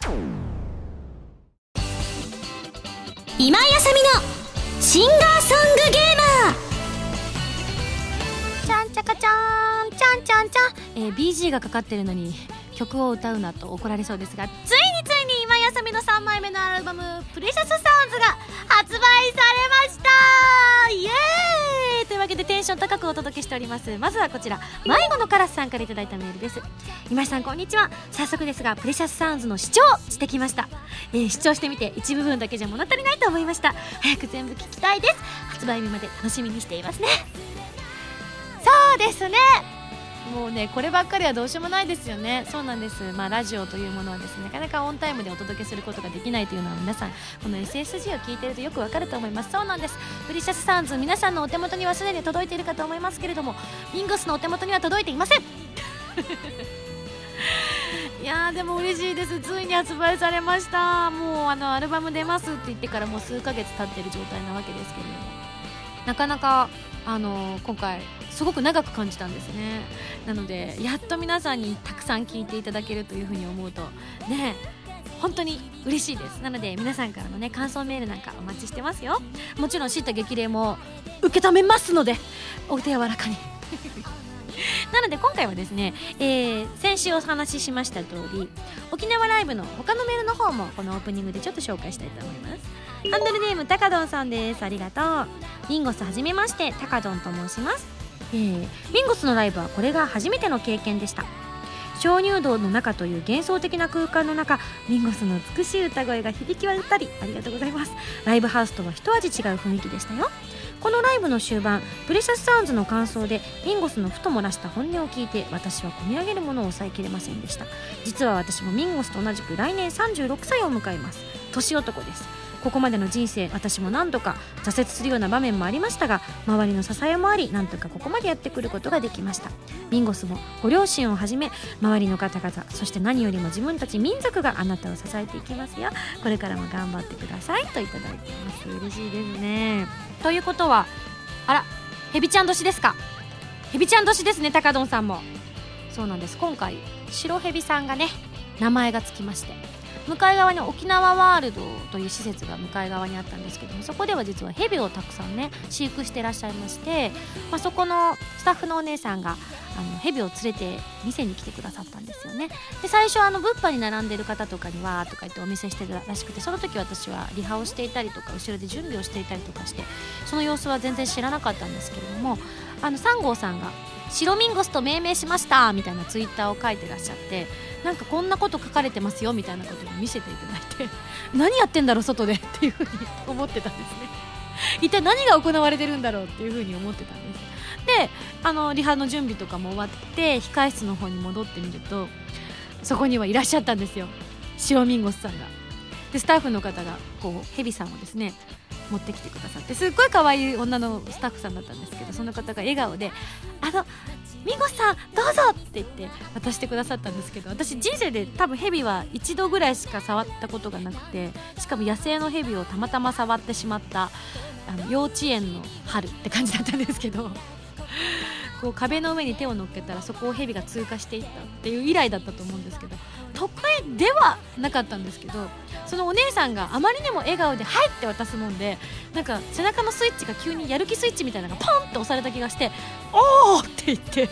と今井あさみのシンガーソングゲーマー。ちゃんちゃかちゃんちゃんちゃんちゃん、えー、BG がかかってるのに曲を歌うなと怒られそうですがついについに今井あさみの3枚目のアルバム「プレシャスサウンズ」が発売されました。イエーイわけでテンション高くお届けしております。まずはこちら。迷子のカラスさんから頂いたメールです。今井さんこんにちは。早速ですが Precious Sounds の試聴してきました、えー、試聴してみて一部分だけじゃ物足りないと思いました。早く全部聞きたいです。発売日まで楽しみにしていますね。そうですね。もうねこればっかりはどうしようもないですよね。そうなんです。まあラジオというものはですねなかなかオンタイムでお届けすることができないというのは皆さんこの SSG を聞いているとよくわかると思います。そうなんです。 Precious Sounds 皆さんのお手元にはすでに届いているかと思いますけれどもミンゴスのお手元には届いていません。いやでも嬉しいです。ついに発売されました。もうあのアルバム出ますって言ってからもう数ヶ月経ってる状態なわけですけれども。なかなかあの今回すごく長く感じたんですね。なのでやっと皆さんにたくさん聞いていただけるというふうに思うとね本当に嬉しいです。なので皆さんからのね感想メールなんかお待ちしてますよ。もちろん知った激励も受け止めますのでお手柔らかに。なので今回はですね、えー、先週お話ししました通り沖縄ライブの他のメールの方もこのオープニングでちょっと紹介したいと思います。ハンドルネームたかどんさんです。ありがとう。リンゴスはじめましてたかどんと申します。えー、ミンゴスのライブはこれが初めての経験でした。鍾乳洞の中という幻想的な空間の中ミンゴスの美しい歌声が響き渡ったりありがとうございます。ライブハウスとは一味違う雰囲気でしたよ。このライブの終盤プレシャスサウンズの感想でミンゴスのふと漏らした本音を聞いて私は込み上げるものを抑えきれませんでした。実は私もミンゴスと同じく来年36歳を迎えます。年男です。ここまでの人生私も何度か挫折するような場面もありましたが周りの支えもありなんとかここまでやってくることができました。ミンゴスもご両親をはじめ周りの方々そして何よりも自分たち民族があなたを支えていきますよ。これからも頑張ってください。といただいています。嬉しいですね。ということはあらヘビちゃん年ですか？ヘビちゃん年ですね高丼さんも。そうなんです。今回白ヘビさんがね名前がつきまして。向かい側に沖縄ワールドという施設が向かい側にあったんですけどもそこでは実はヘビをたくさんね飼育してらっしゃいまして、まあ、そこのスタッフのお姉さんがあのヘビを連れて店に来てくださったんですよね。で最初あの物販に並んでる方とかにはとか言ってお見せしてるらしくてその時私はリハをしていたりとか後ろで準備をしていたりとかしてその様子は全然知らなかったんですけれどもあの3号さんが「白ミンゴスと命名しました」みたいなツイッターを書いてらっしゃってなんかこんなこと書かれてますよみたいなことを見せていただいて 何やってんだろう外でっていうふうに思ってたんですね。一体何が行われてるんだろうっていうふうに思ってたんです。であのリハの準備とかも終わって控室の方に戻ってみるとそこにはいらっしゃったんですよ白ミンゴスさんが。でスタッフの方がこうヘビさんをですね持ってきてくださってすっごい可愛い女のスタッフさんだったんですけどその方が笑顔で「あのミゴさんどうぞ!」って言って渡してくださったんですけど私人生で多分ヘビは一度ぐらいしか触ったことがなくてしかも野生のヘビをたまたま触ってしまったあの幼稚園の春って感じだったんですけどこう壁の上に手を乗っけたらそこをヘビが通過していったっていう以来だったと思うんですけど都会ではなかったんですけどそのお姉さんがあまりにも笑顔で「はい!」って渡すもんでなんか背中のスイッチが急にやる気スイッチみたいなのがポンって押された気がして「おー!」って言って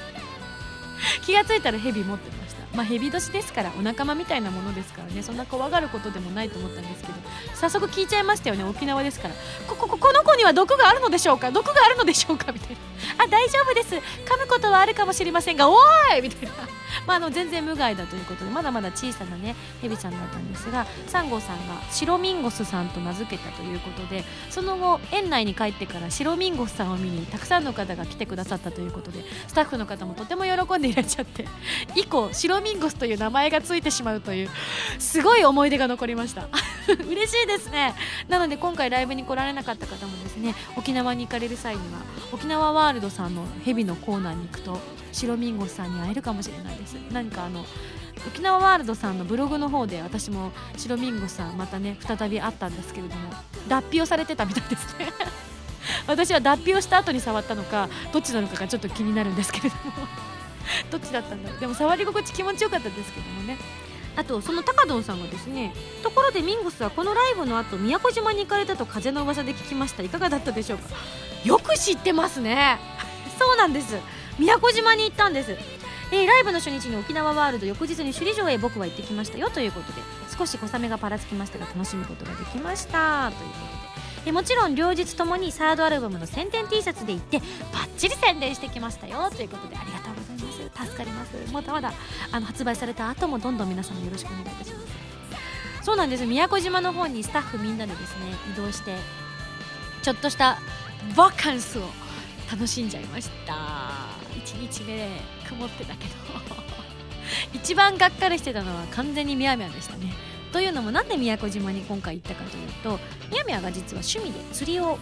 気が付いたらヘビ持ってた。まあ、ヘビ年ですからお仲間みたいなものですからね。そんな怖がることでもないと思ったんですけど。早速聞いちゃいましたよね。沖縄ですから。ここここの子には毒があるのでしょうか？毒があるのでしょうか？みたいな。あ大丈夫です。噛むことはあるかもしれませんがおーい！みたいな。まあ、あの全然無害だということでまだまだ小さなねヘビさんだったんですがサンゴさんが白ミンゴスさんと名付けたということでその後園内に帰ってから白ミンゴスさんを見にたくさんの方が来てくださったということでスタッフの方もとても喜んでいらっしゃって以降白ミンゴスという名前がついてしまうというすごい思い出が残りました。嬉しいですね。なので今回ライブに来られなかった方もですね沖縄に行かれる際には沖縄ワールドさんのヘビのコーナーに行くと白ミンゴスさんに会えるかもしれないです。何かあの沖縄ワールドさんのブログの方で私も白ミンゴスさんまたね再び会ったんですけれども脱皮をされてたみたいですね。私は脱皮をした後に触ったのかどっちなのかがちょっと気になるんですけれども。どっちだったんだ？ろうでも触り心地気持ちよかったですけどもね。あとその高ドンさんがですねところでミンゴスはこのライブの後宮古島に行かれたと風の噂で聞きました。いかがだったでしょうか？よく知ってますね。そうなんです。宮古島に行ったんです。えー、ライブの初日に沖縄ワールド翌日に首里城へ僕は行ってきましたよということで少し小雨がぱらつきましたが楽しむことができました。ということで。えもちろん両日ともにサードアルバムの宣伝 T シャツで行ってバッチリ宣伝してきましたよ。ということでありがとうございます。助かります。まだまだあの発売された後もどんどん皆さんよろしくお願いいたします。そうなんです。宮古島の方にスタッフみんなでですね移動してちょっとしたバカンスを楽しんじゃいました。1日目で曇ってたけど。一番がっかりしてたのは完全にみやみやでしたね。というのもなんで宮古島に今回行ったかというとみやみやが実は趣味で釣りを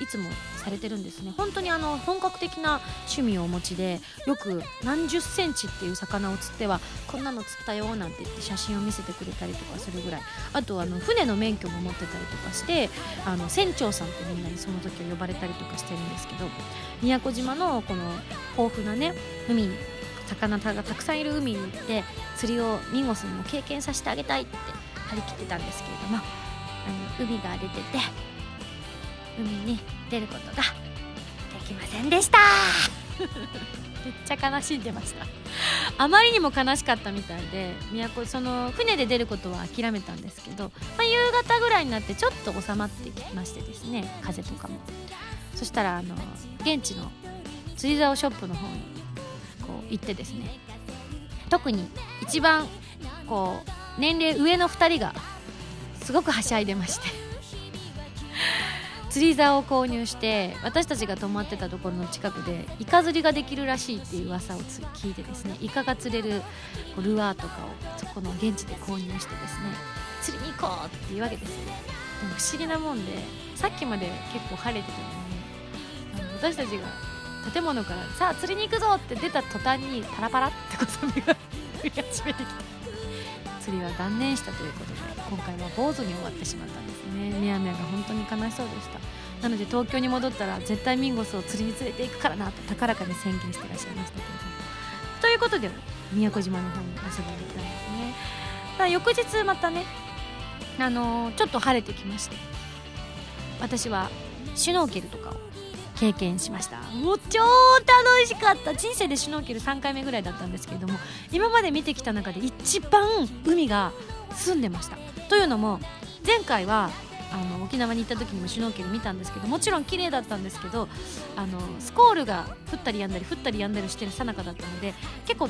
いつもされてるんですね。本当にあの本格的な趣味をお持ちでよく何十センチっていう魚を釣ってはこんなの釣ったよなんて言って写真を見せてくれたりとかするぐらい。あとあの船の免許も持ってたりとかしてあの船長さんってみんなにその時は呼ばれたりとかしてるんですけど宮古島のこの豊富なね海に魚がたくさんいる海に行って釣りをミンゴスにも経験させてあげたいって張り切ってたんですけれどもあの海が荒れてて海に出ることができませんでした。めっちゃ悲しんでました。あまりにも悲しかったみたいで都その船で出ることは諦めたんですけど、まあ、夕方ぐらいになってちょっと収まってきましてですね風とかも。そしたらあの現地の釣り竿ショップの方にこう行ってですね特に一番こう年齢上の2人がすごくはしゃいでまして。釣り竿を購入して私たちが泊まってたところの近くでイカ釣りができるらしいっていう噂を聞いてですねイカが釣れるこうルアーとかをそこの現地で購入してですね釣りに行こうっていうわけですよでも不思議なもんでさっきまで結構晴れてたのにあの私たちが建物から「さあ釣りに行くぞ!」って出た途端にパラパラって小雨が 降り始めてきて釣りは断念したということで今回は坊主に終わってしまったんですね。みやみやが本当に悲しそうでした。なので東京に戻ったら絶対ミンゴスを釣りに連れていくからなと高らかに宣言してらっしゃいましたけれども。ということで宮古島の方に遊びに行ったんですね。だ翌日またねあのー、ちょっと晴れてきまして私はシュノーケルとかを経験しました。もう超楽しかった。人生でシュノーケル3回目ぐらいだったんですけれども今まで見てきた中で一番海が澄んでました。というのも前回はあの沖縄に行った時にもシュノーケル見たんですけどもちろん綺麗だったんですけどあのスコールが降ったりやんだり降ったりやんだりしてるさなかだったので結構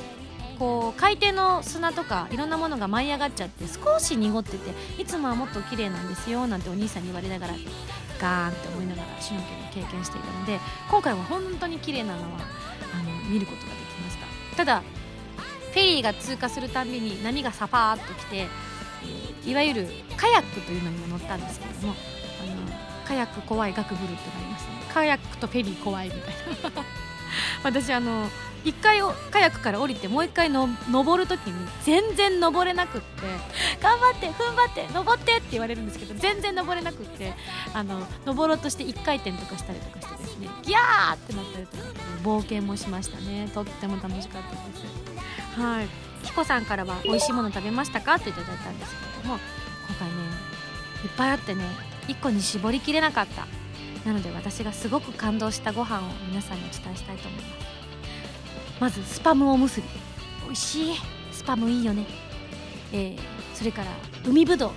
こう海底の砂とかいろんなものが舞い上がっちゃって少し濁ってていつもはもっと綺麗なんですよなんてお兄さんに言われながらガーンって思いながらシュノーケルを経験していたので今回は本当に綺麗なのはあの見ることができました。ただフェリーが通過するたびに波がサパーっと来ていわゆるカヤックというのにも乗ったんですけれどもあのカヤック怖いガクブルってなりますね。カヤックとフェリー怖いみたいな。私あの1回カヤックから降りてもう1回の登るときに全然登れなくって頑張って踏ん張って登ってって言われるんですけど全然登れなくってあの登ろうとして1回転とかしたりとかしてですねギャーってなったりとか冒険もしましたね。とっても楽しかったです。はい。キコさんからは美味しいもの食べましたか？っていただいたんですけど。も今回ねいっぱいあってね1個に絞りきれなかった。なので私がすごく感動したご飯を皆さんにお伝えしたいと思います。まずスパムおむすび。美味しい。スパムいいよね。えー、それから海ぶど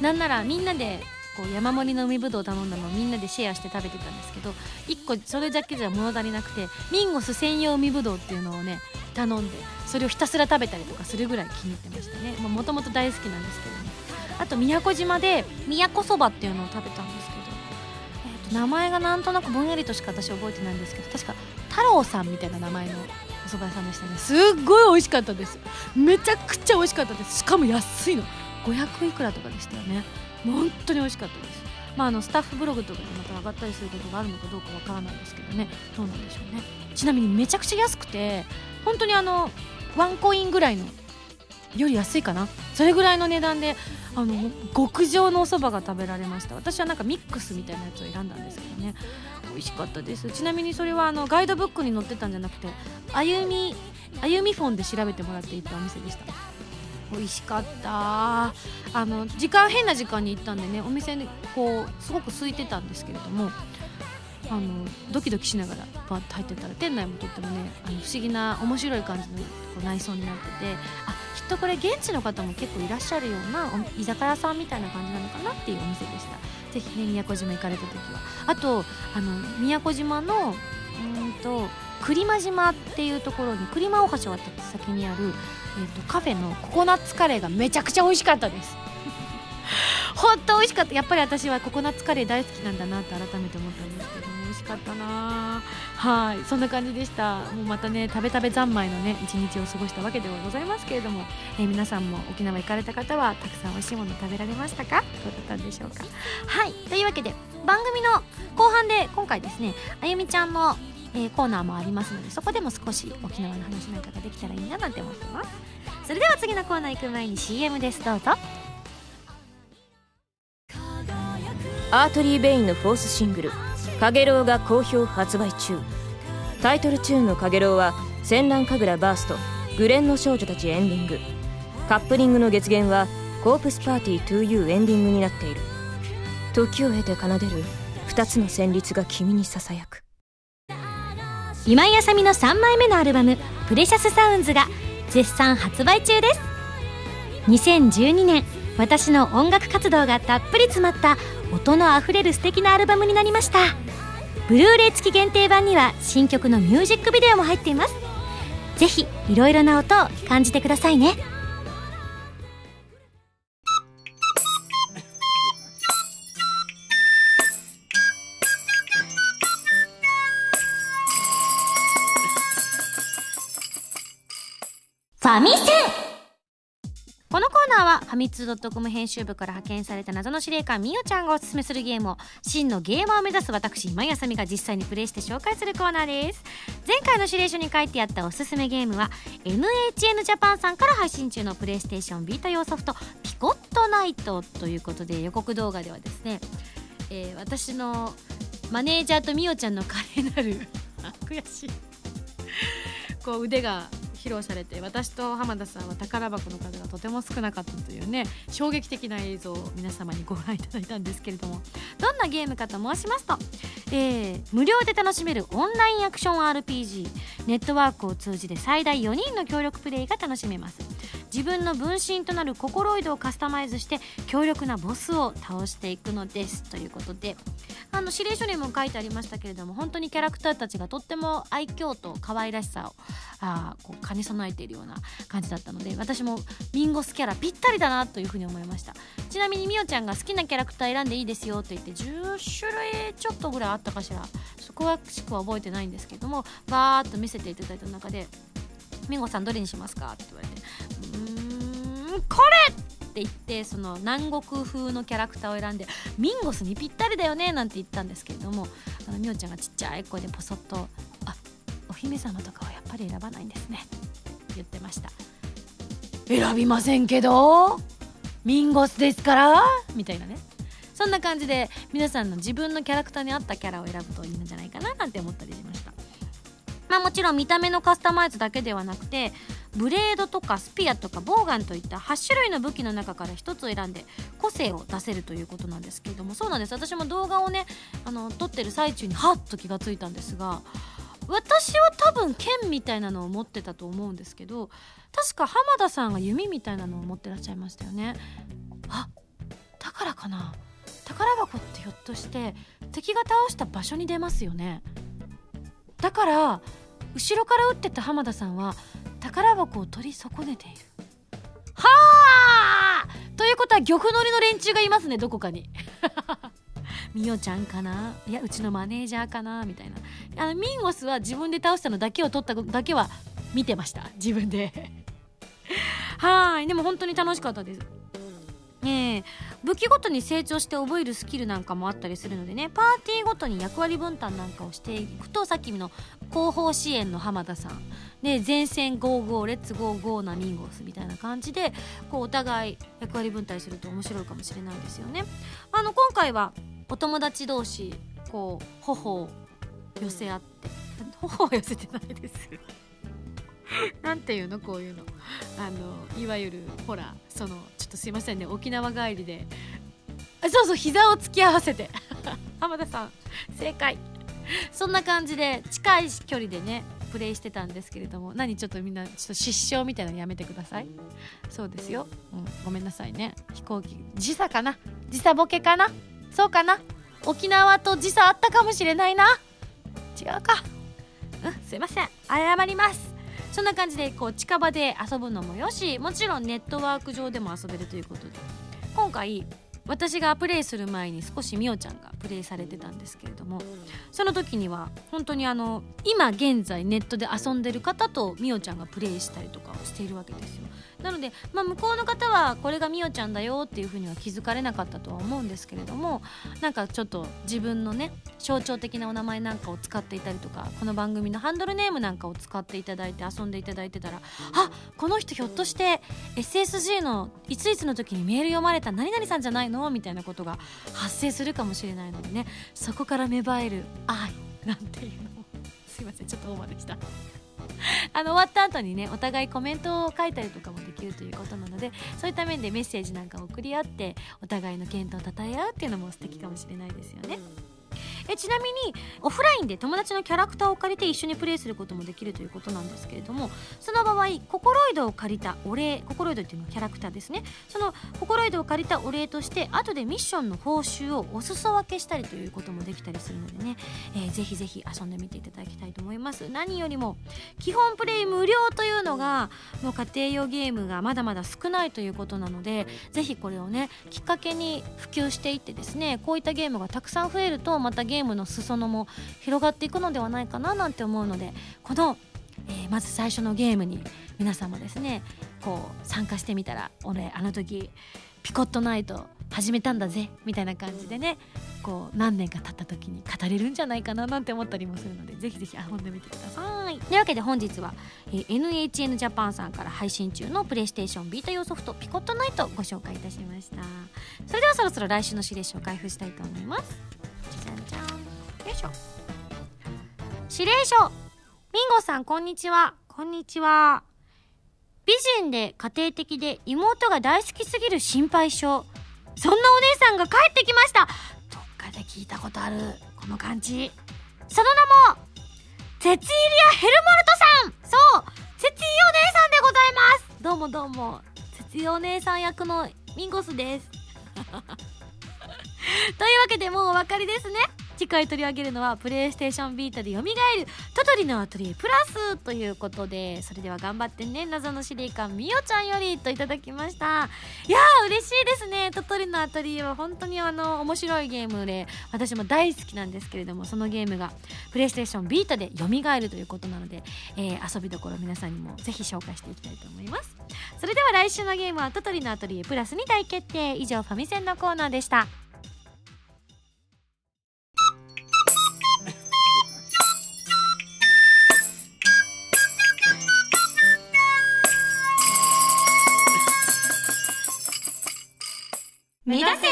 う。なんならみんなでこう山盛りの海ぶどう頼んだのをみんなでシェアして食べてたんですけど1個それだけじゃ物足りなくてミンゴス専用海ぶどうっていうのをね頼んでそれをひたすら食べたりとかするぐらい気に入ってましたね。もともと大好きなんですけどね。あと宮古島で宮古そばっていうのを食べたんですけど、えー、と名前がなんとなくぼんやりとしか私覚えてないんですけど確か太郎さんみたいな名前のお蕎麦屋さんでしたね。すっごい美味しかったです。めちゃくちゃ美味しかったです。しかも安いの。500いくらとかでしたよね。本当に美味しかったです。まあ、あのスタッフブログとかでまた上がったりすることがあるのかどうかわからないですけどね。どうなんでしょうね。ちなみにめちゃくちゃ安くて本当にあのワンコインぐらいのより安いかな。それぐらいの値段であの極上のお蕎麦が食べられました。私はなんかミックスみたいなやつを選んだんですけどね。美味しかったです。ちなみにそれはあのガイドブックに載ってたんじゃなくて歩みあゆみフォンで調べてもらって行ったお店でした。美味しかった。あの時間変な時間に行ったんでねお店にこうすごく空いてたんですけれどもあのドキドキしながらバッと入ってたら店内もとってもねあの不思議な面白い感じのこう内装になっててあきっとこれ現地の方も結構いらっしゃるような居酒屋さんみたいな感じなのかなっていうお店でした。ぜひね宮古島行かれた時は。あとあの宮古島のうんと栗間島っていうところに栗間大橋を渡った先にある、えーと、カフェのココナッツカレーがめちゃくちゃ美味しかったです。本当美味しかった。やっぱり私はココナッツカレー大好きなんだなって改めて思ったんですけども美味しかったな。はいそんな感じでした。もうまたね食べ食べ三昧のね一日を過ごしたわけではございますけれども、えー、皆さんも沖縄行かれた方はたくさん美味しいもの食べられましたか？どうだったんでしょうか。はいというわけで番組の後半で今回ですねあゆみちゃんのえー、コーナーもありますのでそこでも少し沖縄の話なんかができたらいいななんて思ってます。それでは次のコーナー行く前に CM です。どうぞ。アートリー・ベインのフォースシングル「かげろう」が好評発売中。タイトルチューンの「かげろう」は「戦乱神楽バースト」「グレンの少女たち」エンディング。カップリングの月限は「コープスパーティー 2U」エンディングになっている。時を経て奏でる2つの旋律が君にささやく。今井あさみの3枚目のアルバム「プレシャスサウンズ」が絶賛発売中です。2012年私の音楽活動がたっぷり詰まった音のあふれる素敵なアルバムになりました。ブルーレイ付き限定版には新曲のミュージックビデオも入っています。ぜひいろいろな音を感じてくださいね。ファミセン。このコーナーはファミツー .com 編集部から派遣された謎の司令官みおちゃんがおすすめするゲームを真のゲーマーを目指す私今井あさみが実際にプレイして紹介するコーナーです。前回の指令書に書いてあったおすすめゲームは NHN ジャパンさんから配信中のプレイステーションビータ用ソフトピコットナイトということで予告動画ではですね、えー、私のマネージャーとみおちゃんの華麗なる 悔しい。こう腕が披露されて私と浜田さんは宝箱の数がとても少なかったというね衝撃的な映像を皆様にご覧いただいたんですけれどもどんなゲームかと申しますと、えー、無料で楽しめるオンラインアクション RPG ネットワークを通じて最大4人の協力プレイが楽しめます。自分の分身となるココロイドをカスタマイズして強力なボスを倒していくのですということであの指令書にも書いてありましたけれども本当にキャラクターたちがとっても愛嬌と可愛らしさをあこう兼ね備えているような感じだったので私もミンゴスキャラぴったりだなというふうに思いました。ちなみにみおちゃんが好きなキャラクター選んでいいですよと言って10種類ちょっとぐらいあったかしら。そこはしくは覚えてないんですけども。バーッと見せていただいた中で「ミンゴさんどれにしますか?」って言われて「これ!」って言ってその南国風のキャラクターを選んでミンゴスにぴったりだよねなんて言ったんですけれどもあのみおちゃんがちっちゃい声でポソッと「あお姫様とかはやっぱり選ばないんですね」って言ってました選びませんけどミンゴスですから？みたいなね。そんな感じで皆さんの自分のキャラクターに合ったキャラを選ぶといいんじゃないかななんて思ったりしました。まあもちろん見た目のカスタマイズだけではなくてブレードとかスピアとかボウガンといった8種類の武器の中から1つを選んで個性を出せるということなんですけれども。そうなんです。私も動画をねあの撮ってる最中にハッと気がついたんですが私は多分剣みたいなのを持ってたと思うんですけど確か浜田さんが弓みたいなのを持ってらっしゃいましたよね。あだからかな？宝箱ってひょっとして敵が倒した場所に出ますよね。だから後ろから撃ってた浜田さんは宝箱を取り損ねている。はあ！ということは玉乗りの連中がいますねどこかに。みおちゃんかな？いやうちのマネージャーかな？みたいな。あミンゴスは自分で倒したのだけを取っただけは見てました自分で。はい。でも本当に楽しかったです。ね武器ごとに成長して覚えるスキルなんかもあったりするのでね。パーティーごとに役割分担なんかをしていくとさっきの後方支援の浜田さん。で前線55レッツゴーゴーなミンゴスみたいな感じでこうお互い役割分担すると面白いかもしれないですよね。あの今回はお友達同士こう頬を寄せ合って。頬を寄せてないです。なんていうの？こういうの。あのいわゆるほらそのちょっとすいませんね。沖縄帰りで。あそうそう膝を突き合わせて。浜田さん正解。そんな感じで近い距離でねプレイしてたんですけれども何ちょっとみんなちょっと失笑みたいなのやめてください。そうですよ、うん、ごめんなさいね。飛行機時差かな？時差ボケかな？そうかな？沖縄と時差あったかもしれないな。違うか。うんすいません。謝ります。そんな感じでこう近場で遊ぶのもよしもちろんネットワーク上でも遊べるということで。今回私がプレイする前に少しみおちゃんがプレイされてたんですけれどもその時には本当にあの今現在ネットで遊んでる方とみおちゃんがプレイしたりとかをしているわけですよ。なので、まあ、向こうの方はこれがみおちゃんだよっていうふうには気づかれなかったとは思うんですけれどもなんかちょっと自分のね象徴的なお名前なんかを使っていたりとかこの番組のハンドルネームなんかを使っていただいて遊んでいただいてたらあこの人ひょっとして SSG のいついつの時にメール読まれた何々さんじゃないのみたいなことが発生するかもしれないのでねそこから芽生える愛なんていうのもすいませんちょっとオーバーでした。あの終わった後にねお互いコメントを書いたりとかもできるということなのでそういった面でメッセージなんかを送り合ってお互いの健闘をたたえ合うっていうのも素敵かもしれないですよね。えちなみにオフラインで友達のキャラクターを借りて一緒にプレイすることもできるということなんですけれどもその場合ココロイドを借りたお礼ココロイドっていうのはキャラクターですね。そのココロイドを借りたお礼として後でミッションの報酬をお裾分けしたりということもできたりするのでね、えー、ぜひぜひ遊んでみていただきたいと思います。何よりも基本プレイ無料というのがもう家庭用ゲームがまだまだ少ないということなのでぜひこれをねきっかけに普及していってですねこういったゲームがたくさん増えるとまたゲームゲームの裾野も広がっていくのではないかななんて思うのでこの、えー、まず最初のゲームに皆さんもですねこう参加してみたら俺あの時ピコットナイト始めたんだぜみたいな感じでねこう何年か経った時に語れるんじゃないかななんて思ったりもするのでぜひぜひ遊んでみてください。というわけで本日は、えー、NHN ジャパンさんから配信中のプレイステーションビータ用ソフトピコットナイトをご紹介いたしました。それではそろそろ来週の指令書を開封したいと思います。じゃんじゃん。よいしょ。指令書。ミンゴさんこんにちは。こんにちは。美人で家庭的で妹が大好きすぎる心配性。そんなお姉さんが帰ってきましたで聞いたことあるこの感じ。その名もセツイリア・ヘルモルトさん。そうセツイお姉さんでございます。どうもどうもセツイお姉さん役のミンゴスです。というわけでもうお分かりですね。次回取り上げるのはプレイステーションビータで蘇るのアトリエプラスということでそれでは頑張ってね謎の司令官みおちゃんよりといただきました。いやー嬉しいですね。トトリのアトリエは本当にあの面白いゲームで私も大好きなんですけれどもそのゲームがプレイステーションビータで蘇るということなので、えー、遊びどころ皆さんにもぜひ紹介していきたいと思います。それでは来週のゲームはトトリのアトリエプラスに大決定。以上ファミセンのコーナーでした。目指せ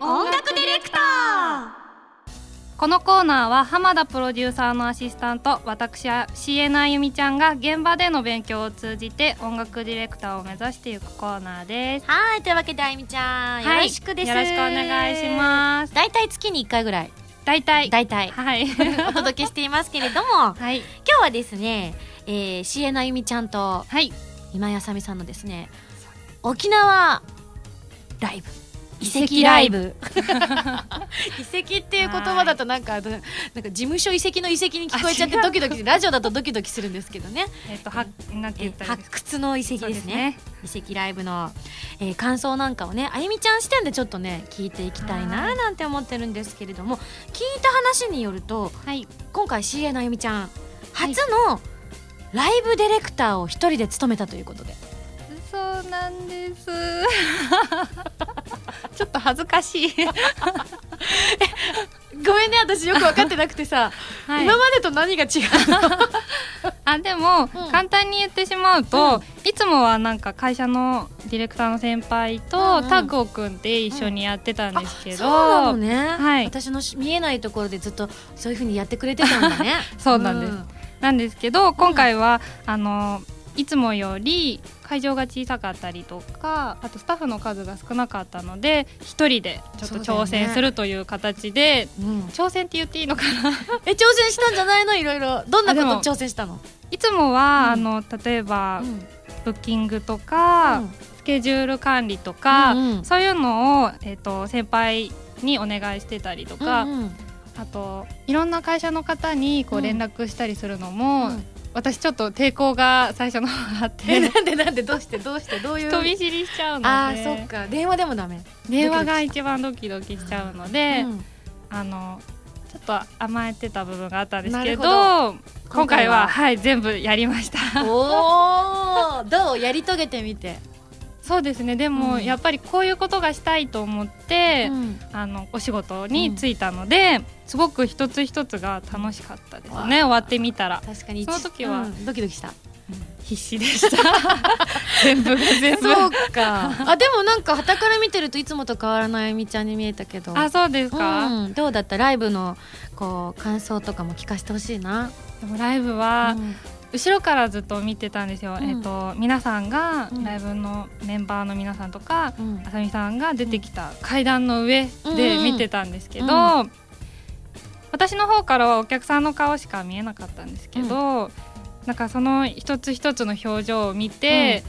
音楽ディレクターこのコーナーは浜田プロデューサーのアシスタント私は CN あゆみちゃんが現場での勉強を通じて音楽ディレクターを目指していくコーナーです。はいというわけであゆみちゃん、よろしくです。よろしくお願いします。だいたい月に1回ぐらい。大体。大体。はい。お届けしていますけれども はい。今日はですね、えー、CN あゆみちゃんとはい。今井あさみさんのですね沖縄ライブ遺跡ライブ。遺跡っていう言葉だとなんかなんか事務所遺跡の遺跡に聞こえちゃってドキドキラジオだとドキドキするんですけどね。えっと発掘の遺跡ですね。遺跡ライブの、えー感想なんかをねあゆみちゃん視点でちょっとね聞いていきたいななんて思ってるんですけれども聞いた話によるとはい。今回 CA のあゆみちゃん初のライブディレクターを一人で務めたということで。そうなんですちょっと恥ずかしい。ごめんね私よく分かってなくてさ、はい。今までと何が違うの？あでも、うん。簡単に言ってしまうと、いつもはなんか会社のディレクターの先輩うんとうん。タッグを組んで一緒にやってたんですけど、そうなのね、はい。私のし見えないところでずっとそういうふうにやってくれてたんだね。そうなんです。なんですけど今回は、あのいつもより会場が小さかったりとかあとスタッフの数が少なかったので一人でちょっと挑戦するという形でうん。挑戦って言っていいのかな？え挑戦したんじゃないの？いろいろ。どんなこと挑戦したの？いつもは、うん。あの例えば、うん。ブッキングとか、うん。スケジュール管理とか、うんうん。そういうのを、えー、と先輩にお願いしてたりとか、うんうん。あといろんな会社の方にこううん。連絡したりするのも、うん私ちょっと抵抗が最初の方あっえてなんでなんでどうしてどうしてどういう？人見知りしちゃうので。あーそっか。電話でもダメ。電話が一番ドキドキしちゃうので、うん。あのちょっと甘えてた部分があったんですけど今回は。はい全部やりました。おおどう？やり遂げてみてそうですね。でも、うん。やっぱりこういうことがしたいと思って、うん。あのお仕事に就いたので、すごく一つ一つが楽しかったですね。終わってみたら。確かにその時は。うん。ドキドキした。必死でした。全部が全部。そうか。あでもなんか傍から見てるといつもと変わらないあゆみちゃんに見えたけど。あそうですか、うん、どうだった？ライブのこう感想とかも聞かせてほしいな、でもライブは、うん後ろからずっと見てたんですよ、うん。えっ、と皆さんが、うん。ライブのメンバーの皆さんとか、うん。あさみさんが出てきた階段の上で見てたんですけど、うん私の方からはお客さんの顔しか見えなかったんですけど、なんかその一つ一つの表情を見て、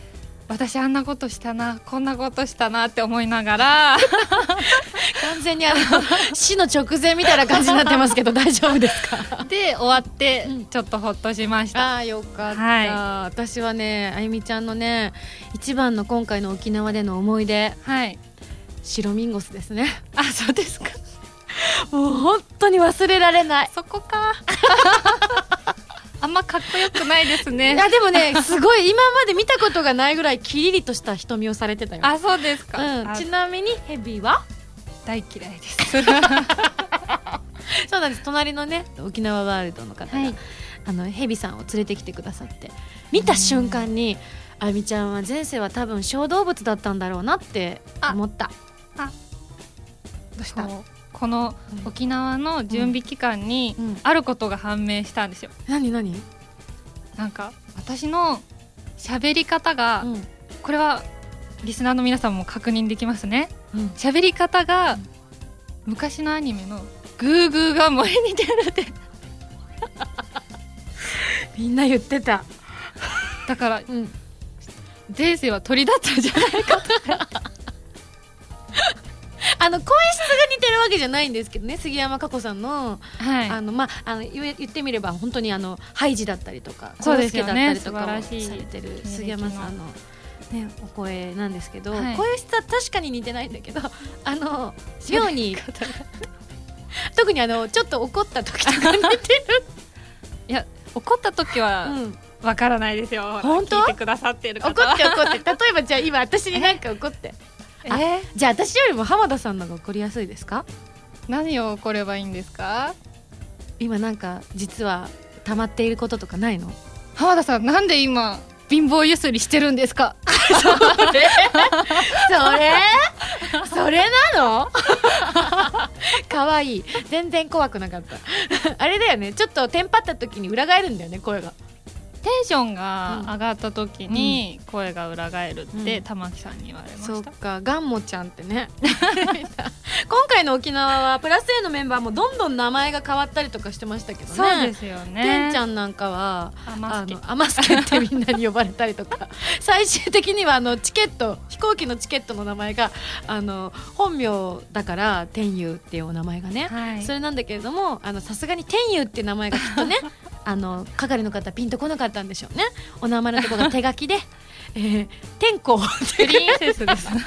私あんなことしたなこんなことしたなって思いながら。完全にあの死の直前みたいな感じになってますけど大丈夫ですか？で終わってうん。ちょっとほっとしました。あーよかった、は私はねあゆみちゃんのね一番の今回の沖縄での思い出。はい、白ミンゴスですね。あそうですか。もう本当に忘れられない。そこか あんまかっこよくないですいねやでもねすごい今まで見たことがないぐらいキリリとした瞳をされてたよ。あそうですか、うん、あちなみにヘビは？大嫌いです。そうなんです。隣のね沖縄ワールドの方が、はい。あのヘビさんを連れてきてくださって。見た瞬間にあゆみちゃんは前世は多分小動物だったんだろうなって思った。あどうした？この沖縄の準備期間にうん。あることが判明したんですよ。何何、なんか私の喋り方が、うん。これはリスナーの皆さんも確認できますね。うん、喋り方が昔のアニメのグーグーが森に似てるって。みんな言ってた、だからうん、前世は鳥だったんじゃないか あの声質が似てるわけじゃないんですけどね杉山佳子さんのはい。あのまああの言ってみれば本当にあのハイジだったりとかそうですよね。だったりとかを素晴らしいされてる杉山さんの。ね、お声なんですけど、はい。声質は確かに似てないんだけどあの 妙に特にあのちょっと怒った時とか似て いや怒った時る、はうん、わからないですよ。本当？聞いてくださってる怒って怒って。例えばじゃあ今私になんか怒ってあえ？じゃあ私よりも浜田さんのが怒りやすいですか？何を怒ればいいんですか？今なんか実は溜まっていることとかないの？浜田さんなんで今貧乏ゆすりしてるんですか？それ？それなの？可愛い。全然怖くなかった。あれだよね。ちょっとテンパった時に裏返るんだよね声がテンションが上がった時に声が裏返るってうん。玉木さんに言われまそっした、かガンモちゃんってね。今回の沖縄はプラス A のメンバーもどんどん名前が変わったりとかしてましたけどね。そうですよね。てんちゃんなんかはあのアマスケってみんなに呼ばれたりとか。最終的にはあのチケット飛行機のチケットの名前があの本名だから天佑っていうお名前がね、はい。それなんだけれどもあのさすがに天佑っていう名前がきっとね あの係の方ピンとこなかったんでしょうね。お名前のところが手書きで「えー、天候」プリンセスです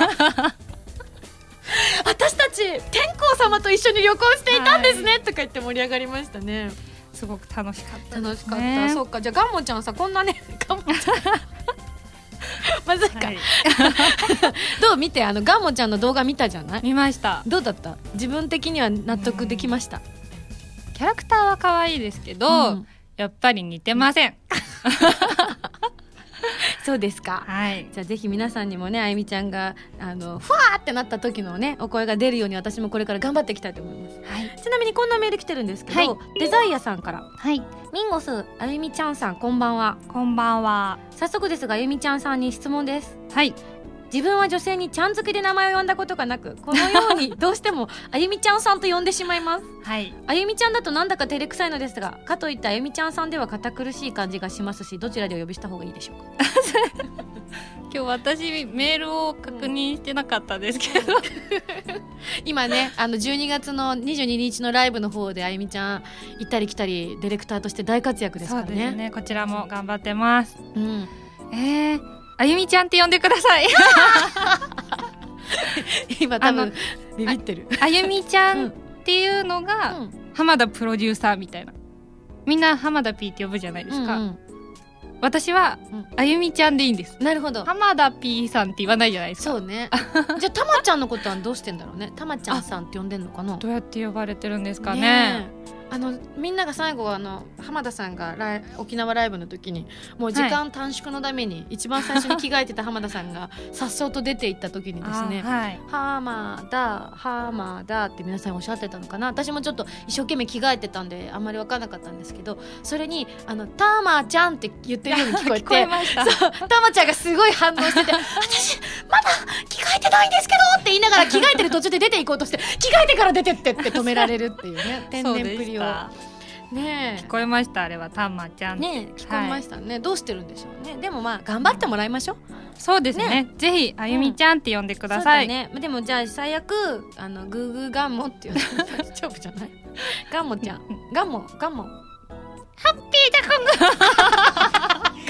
私たち天候様と一緒に旅行していたんですね、とか言って盛り上がりましたね。すごく楽しかった楽しかった、ねそうか。じゃあガンモちゃんさこんなね ガンモちゃん。まずいか、はい。どう見て？あのガンモちゃんの動画見たじゃない？見ました。どうだった？自分的には納得できました？キャラクターは可愛いですけど、うんやっぱり似てません。そうですか。はい。じゃあぜひ皆さんにもねあゆみちゃんがあのふわーってなった時のねお声が出るように私もこれから頑張っていきたいと思います。はい。ちなみにこんなメール来てるんですけど、はい。デザイアさんから。はい。ミンゴスあゆみちゃんさんこんばんは。こんばんは。早速ですがあゆみちゃんさんに質問です。はい自分は女性にちゃん付けで名前を呼んだことがなくこのように どうしてもあゆみちゃんさんと呼んでしまいます。はい。あゆみちゃんだとなんだか照れくさいのですがかといってあゆみちゃんさんでは堅苦しい感じがしますしどちらでお呼びした方がいいでしょうか？今日私メールを確認してなかったですけど、今ねあの12月の22日のライブの方であゆみちゃん行ったり来たりディレクターとして大活躍ですからね。ね。こちらも頑張ってます。うん、えー、あゆみちゃんって呼んでください。今多分ビビってる、あゆみちゃうんんっていうのが、うん。浜田プロデューサーみたいな。みんな浜田 P って呼ぶじゃないですか、うん私は、うん。あゆみちゃんでいいんです。なるほど。浜田 P さんって言わないじゃないですか。そうね。じゃあたまちゃんのことはどうしてんだろうね。たまちゃんさんって呼んでんのかな。どうやって呼ばれてるんですかね。ねえあのみんなが最後あの浜田さんがライ沖縄ライブの時にもう時間短縮のために、一番最初に着替えてた浜田さんが さっそうと出て行った時にですねあはい。ハーマーだハーマーだって皆さんおっしゃってたのかな。私もちょっと一生懸命着替えてたんであんまり分からなかったんですけどそれにあのターマーちゃんって言ってるように聞こえて 聞タマちゃんがすごい反応してて私まだ着替えてないんですけどって言いながら着替えてる途中で出て行こうとして着替えてから出てってって止められるっていうね天然っぷりをそうでね聞こえました？あれはたまちゃん、えねえ聞こえましたね、どうしてるんでしょうね。でもまあ頑張ってもらいましょう。そうですね。ぜひあゆみちゃんって呼んでください、そうだね。でもじゃあ最悪あのグーグーガンモっていうの 大丈夫じゃない？ガンモちゃん。ガンモガンモ。ハッピーじゃこん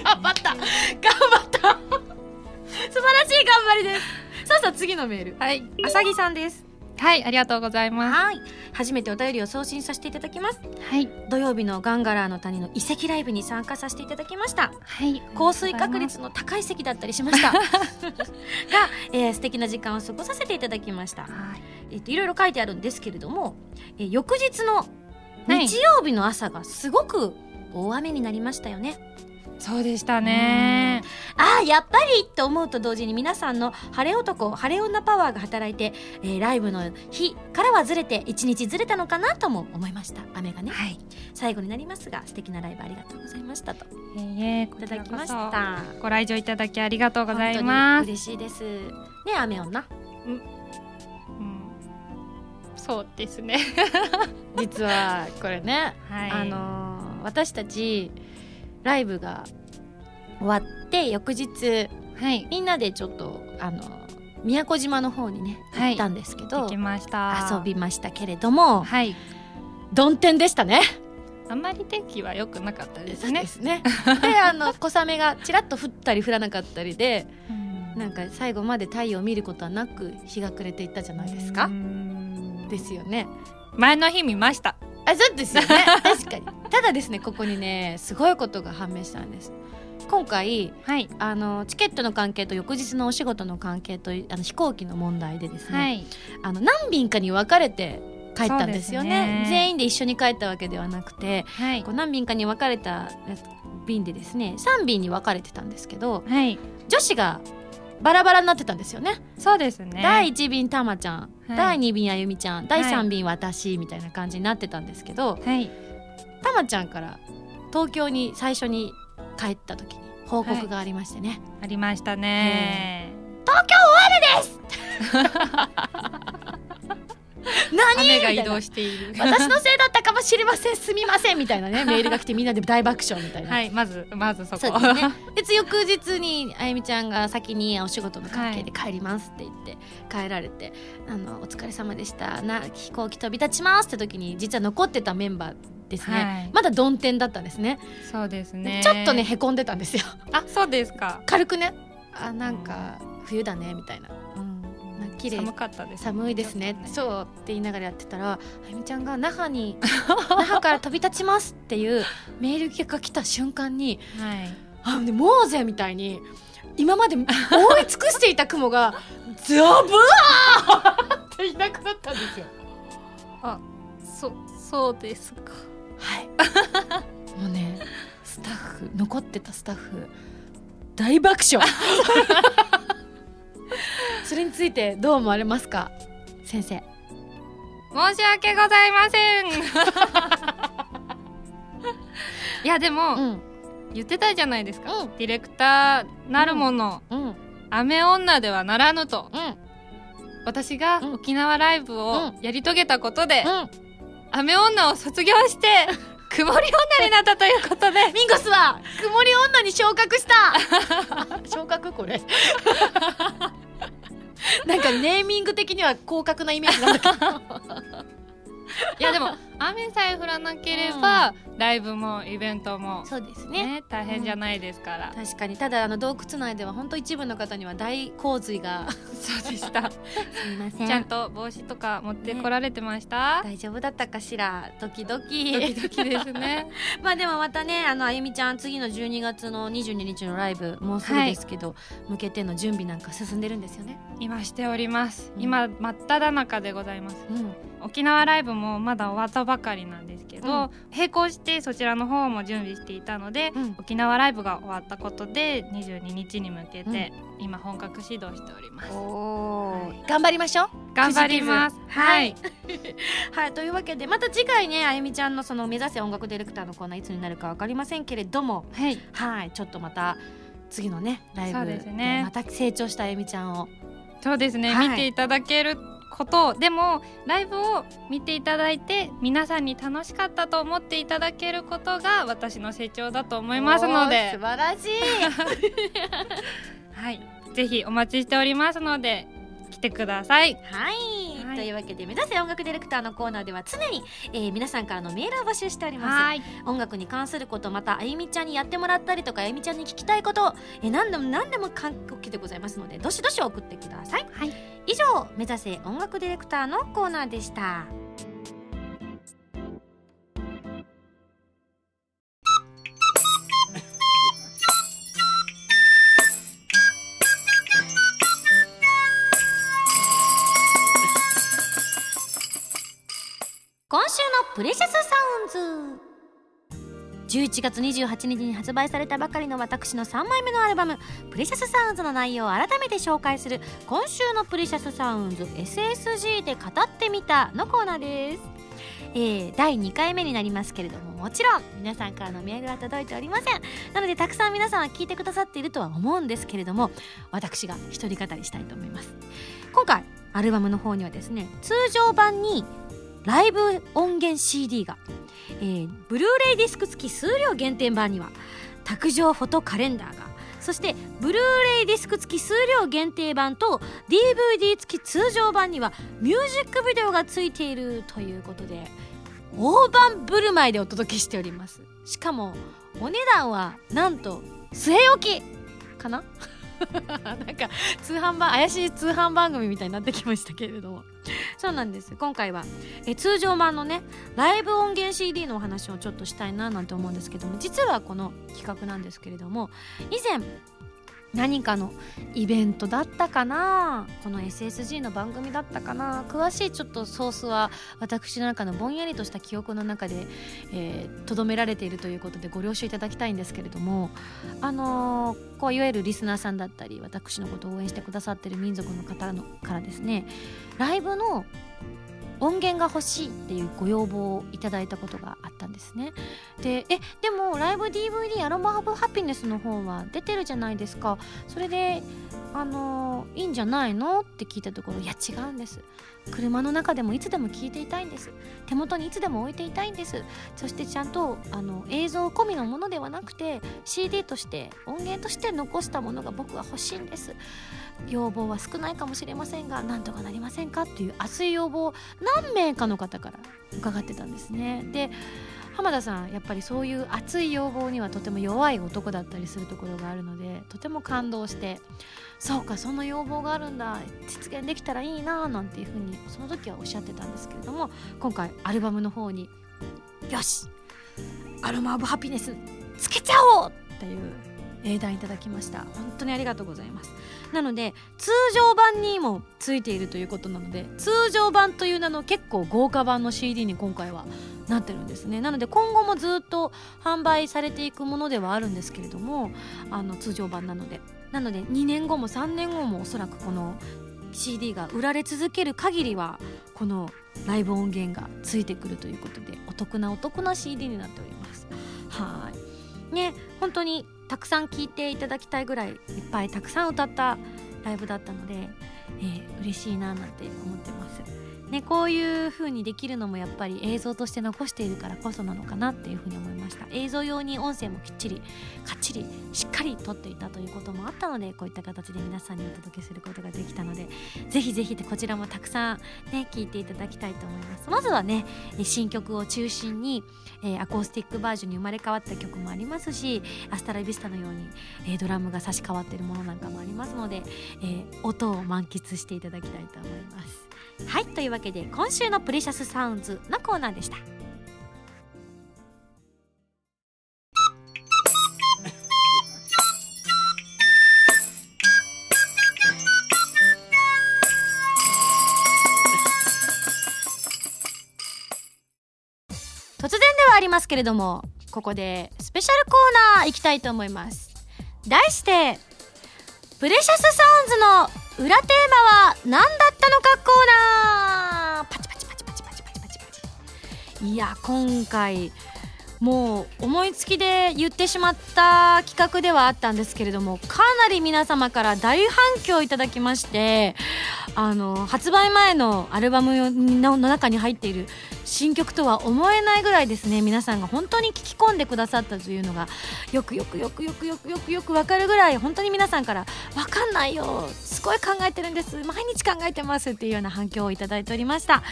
頑張った。頑張った。素晴らしい頑張りです。さあさあ次のメール。はい。あさぎさんですはいありがとうございます。はい。初めてお便りを送信させていただきます。はい。土曜日のガンガラーの谷の遺跡ライブに参加させていただきました。はい。降水確率の高い席だったりしました。が、えー素敵な時間を過ごさせていただきました。はい。えっといろいろ書いてあるんですけれども、えー翌日のはい。日曜日の朝がすごく大雨になりましたよね。そうでしたね。ああやっぱりと思うと同時に皆さんの晴れ男晴れ女パワーが働いて、えーライブの日からはずれて一日ずれたのかなとも思いました。雨がね、はい。最後になりますが素敵なライブありがとうございましたと。いえいえいただきました。そご来場いただきありがとうござい本ます嬉しいです。ね雨女。うん。そうですね。実はこれねはい。あのー私たちライブが終わって翌日はいみんなでちょっとあの宮古島の方にねはい行ったんですけど、行きました遊びましたけれどもはい曇天でしたね。あんまり天気は良くなかったですねですね。であの 小雨がちらっと降ったり降らなかったりでうんなんか最後まで太陽を見ることはなく日が暮れていったじゃないですかう。んですよね。前の日見ました。あそうですよね。確かに。ただですねここにねすごいことが判明したんです。今回はい。あのチケットの関係と翌日のお仕事の関係とあの飛行機の問題でですね、はい。あの何便かに分かれて帰ったんですよね。ね。全員で一緒に帰ったわけではなくてはい。こう何便かに分かれた便でですね3便に分かれてたんですけどはい。女子がバラバラになってたんですよね。そうですね。第1便たまちゃん、はい。第2便あゆみちゃん。第はい。3便私みたいな感じになってたんですけどはい。たまちゃんから東京に最初に帰った時に報告がありましてね、ありましたね何？雨が移動している。私のせいだったかもしれません。すみません。みたいなね。メールが来てみんなで大爆笑みたいな、はいまずまずそこ。そうですね。で翌日にあゆみちゃんが先にお仕事の関係で帰りますって言って帰られて「あのお疲れ様でした。な飛行機飛び立ちます」って時に実は残ってたメンバーですね、はい。まだ曇天だったんですね。そうですね。ちょっとねへこんでたんですよ。あそうですか。軽くね。あなんか冬だねみたいな、うん、綺麗。寒かったです寒いですね。ちょっとそう。って言いながらやってたらあゆみちゃんが那覇に 那覇から飛び立ちますっていうメールが来た瞬間にはい。あのねモーゼみたいに今まで覆い尽くしていた雲がザブワーっていなくなったんですよ。そそうですか。はい。もうねスタッフ残ってたスタッフ大爆笑 それについてどう思われますか？先生。申し訳ございません。いやでも、ん。言ってたじゃないですか、うん。ディレクターなるもの、うん。雨女ではならぬと。うん。私がうん。沖縄ライブをやり遂げたことで、うん。雨女を卒業して 曇り女になったということで。ミンゴスは曇り女に昇格した。昇格？これなんかネーミング的には広角なイメージなんだけど。いやでも雨さえ降らなければ、ライブもイベントもそうですね。大変じゃないですから、確かに。ただあの洞窟内では本当一部の方には大洪水が。そうでした。すみませちゃんと帽子とか持ってこられてました、大丈夫だったかしら？ドキドキ。ドキドキですね。まあでもまたねあのあゆみちゃん次の12月の22日のライブもうすぐですけど、向けての準備なんか進んでるんですよね。今しております、うん。今真っ只中でございます。うん。沖縄ライブもまだ終わったばかりなんですけど、うん。並行してそちらの方も準備していたので、うん。沖縄ライブが終わったことで22日に向けて、今本格始動しております。おー。頑張りましょう。頑張ります。はい。はい。というわけでまた次回ねあゆみちゃんのその目指せ音楽ディレクターのコーナーいつになるかわかりませんけれどもはい。はい。ちょっとまた次のねライブですね。また成長したあゆみちゃんを。そうですね、はい。見ていただけることでもライブを見ていただいて皆さんに楽しかったと思っていただけることが私の成長だと思いますので。素晴らしい。はい。ぜひお待ちしておりますので来てください。はい、はい。というわけで目指せ音楽ディレクターのコーナーでは常に、えー皆さんからのメールを募集しております。はい。音楽に関することまたあゆみちゃんにやってもらったりとかあゆみちゃんに聞きたいこと、えー何でも何でも関係でございます。のでどしどし送ってください、はい。以上目指せ音楽ディレクターのコーナーでしたンズ11月28日に発売されたばかりの私の3枚目のアルバム「プレシャスサウンズ」の内容を改めて紹介する今週の「プレシャスサウンズ SSG で語ってみた」のコーナーです。えー第2回目になりますけれどももちろん皆さんからのメールは届いておりません。なのでたくさん皆さんは聞いてくださっているとは思うんですけれども私が一人語りしたいと思います。今回アルバムの方にはですね通常版にライブ音源 CD がえーブルーレイディスク付き数量限定版には卓上フォトカレンダーがそしてブルーレイディスク付き数量限定版と DVD 付き通常版にはミュージックビデオが付いているということで大盤振る舞いでお届けしております。しかもお値段はなんと据え置きかな？なんか通販番怪しい通販番組みたいになってきましたけれども。そうなんです。今回はえ通常版のねライブ音源 CD のお話をちょっとしたいななんて思うんですけども実はこの企画なんですけれども以前何かのイベントだったかな？この SSG の番組だったかな？詳しいちょっとソースは私の中のぼんやりとした記憶の中でとど、められているということでご了承いただきたいんですけれどもあのーこういわゆるリスナーさんだったり私のことを応援してくださってる民族の方のからですねライブの音源が欲しいっていうご要望をいただいたことがあったんですね。でえでもライブ DVD アロマハブハピネスの方は出てるじゃないですか。それであのいいんじゃないのって聞いたところいや違うんです。車の中でもいつでも聞いていたいんです。手元にいつでも置いていたいんです。そしてちゃんとあの映像込みのものではなくて CD として音源として残したものが僕は欲しいんです。要望は少ないかもしれませんが何とかなりませんかっていう熱い要望。何名かの方から伺ってたんですね。で浜田さんやっぱりそういう熱い要望にはとても弱い男だったりするところがあるのでとても感動してそうかその要望があるんだ実現できたらいいななんていうふうにその時はおっしゃってたんですけれども今回アルバムの方によしアロマ・オブ・ハピネスつけちゃおうっていう、英断いただきました。本当にありがとうございます。なので通常版にもついているということなので通常版という名の結構豪華版の CD に今回はなってるんですね。なので今後もずっと販売されていくものではあるんですけれどもあの通常版なので。なので2年後も3年後もおそらくこの CD が売られ続ける限りはこのライブ音源がついてくるということでお得なお得な CD になっております。はい。ね本当にたくさん聴いていただきたいぐらいいっぱいたくさん歌ったライブだったので、えー、嬉しいななんて思ってます。ね、こういう風にできるのもやっぱり映像として残しているからこそなのかなっていう風に思いました。映像用に音声もきっちりかっちりしっかり撮っていたということもあったのでこういった形で皆さんにお届けすることができたのでぜひぜひこちらもたくさんね聞いていただきたいと思います。まずはね新曲を中心に、えー、アコースティックバージョンに生まれ変わった曲もありますしアスタラビスタのように、えー、ドラムが差し替わっているものなんかもありますので、えー、音を満喫していただきたいと思います。はいというわけで今週のプレシャスサウンズのコーナーでした。ますけれどもここでスペシャルコーナー行きたいと思います。題してプレシャスサウンズの裏テーマは何だったのかコーナー。パチパチパチパチパチパチパチパチ。いや今回もう思いつきで言ってしまった企画ではあったんですけれどもかなり皆様から大反響いただきましてあの発売前のアルバムの中に入っている新曲とは思えないぐらいですね。皆さんが本当に聞き込んでくださったというのが。よくよくよくよくよくよくよくわかるぐらい本当に皆さんからわかんないよすごい考えてるんです。毎日考えてますっていうような反響をいただいておりました。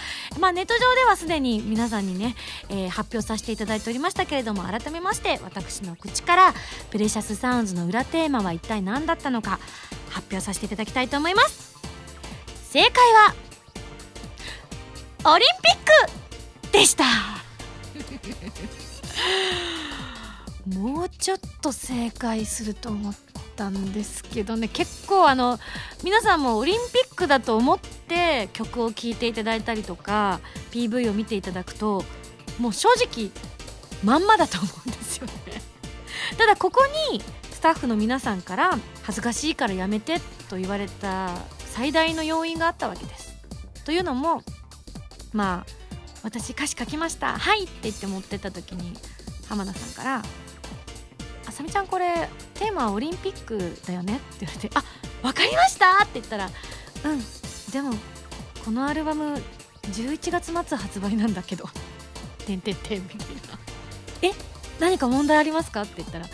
まあネット上ではすでに皆さんにね、えー、発表させていただいておりましたけれども改めまして私の口からプレシャスサウンズの裏テーマは一体何だったのか発表させていただきたいと思います。正解はオリンピック。でした。もうちょっと正解すると思ったんですけどね。結構あの皆さんもオリンピックだと思って曲を聴いていただいたりとか PV を見ていただくともう正直まんまだと思うんですよね。ただここにスタッフの皆さんから恥ずかしいからやめてと言われた最大の要因があったわけです。というのもまあ私歌詞書きましたはいって言って持ってった時に浜田さんから「あさみちゃんこれテーマはオリンピックだよね」って言われて「あ分かりました!」って言ったら「うんでもこのアルバム11月末発売なんだけど」てんてんてんみたいな「え何か問題ありますか?」って言ったら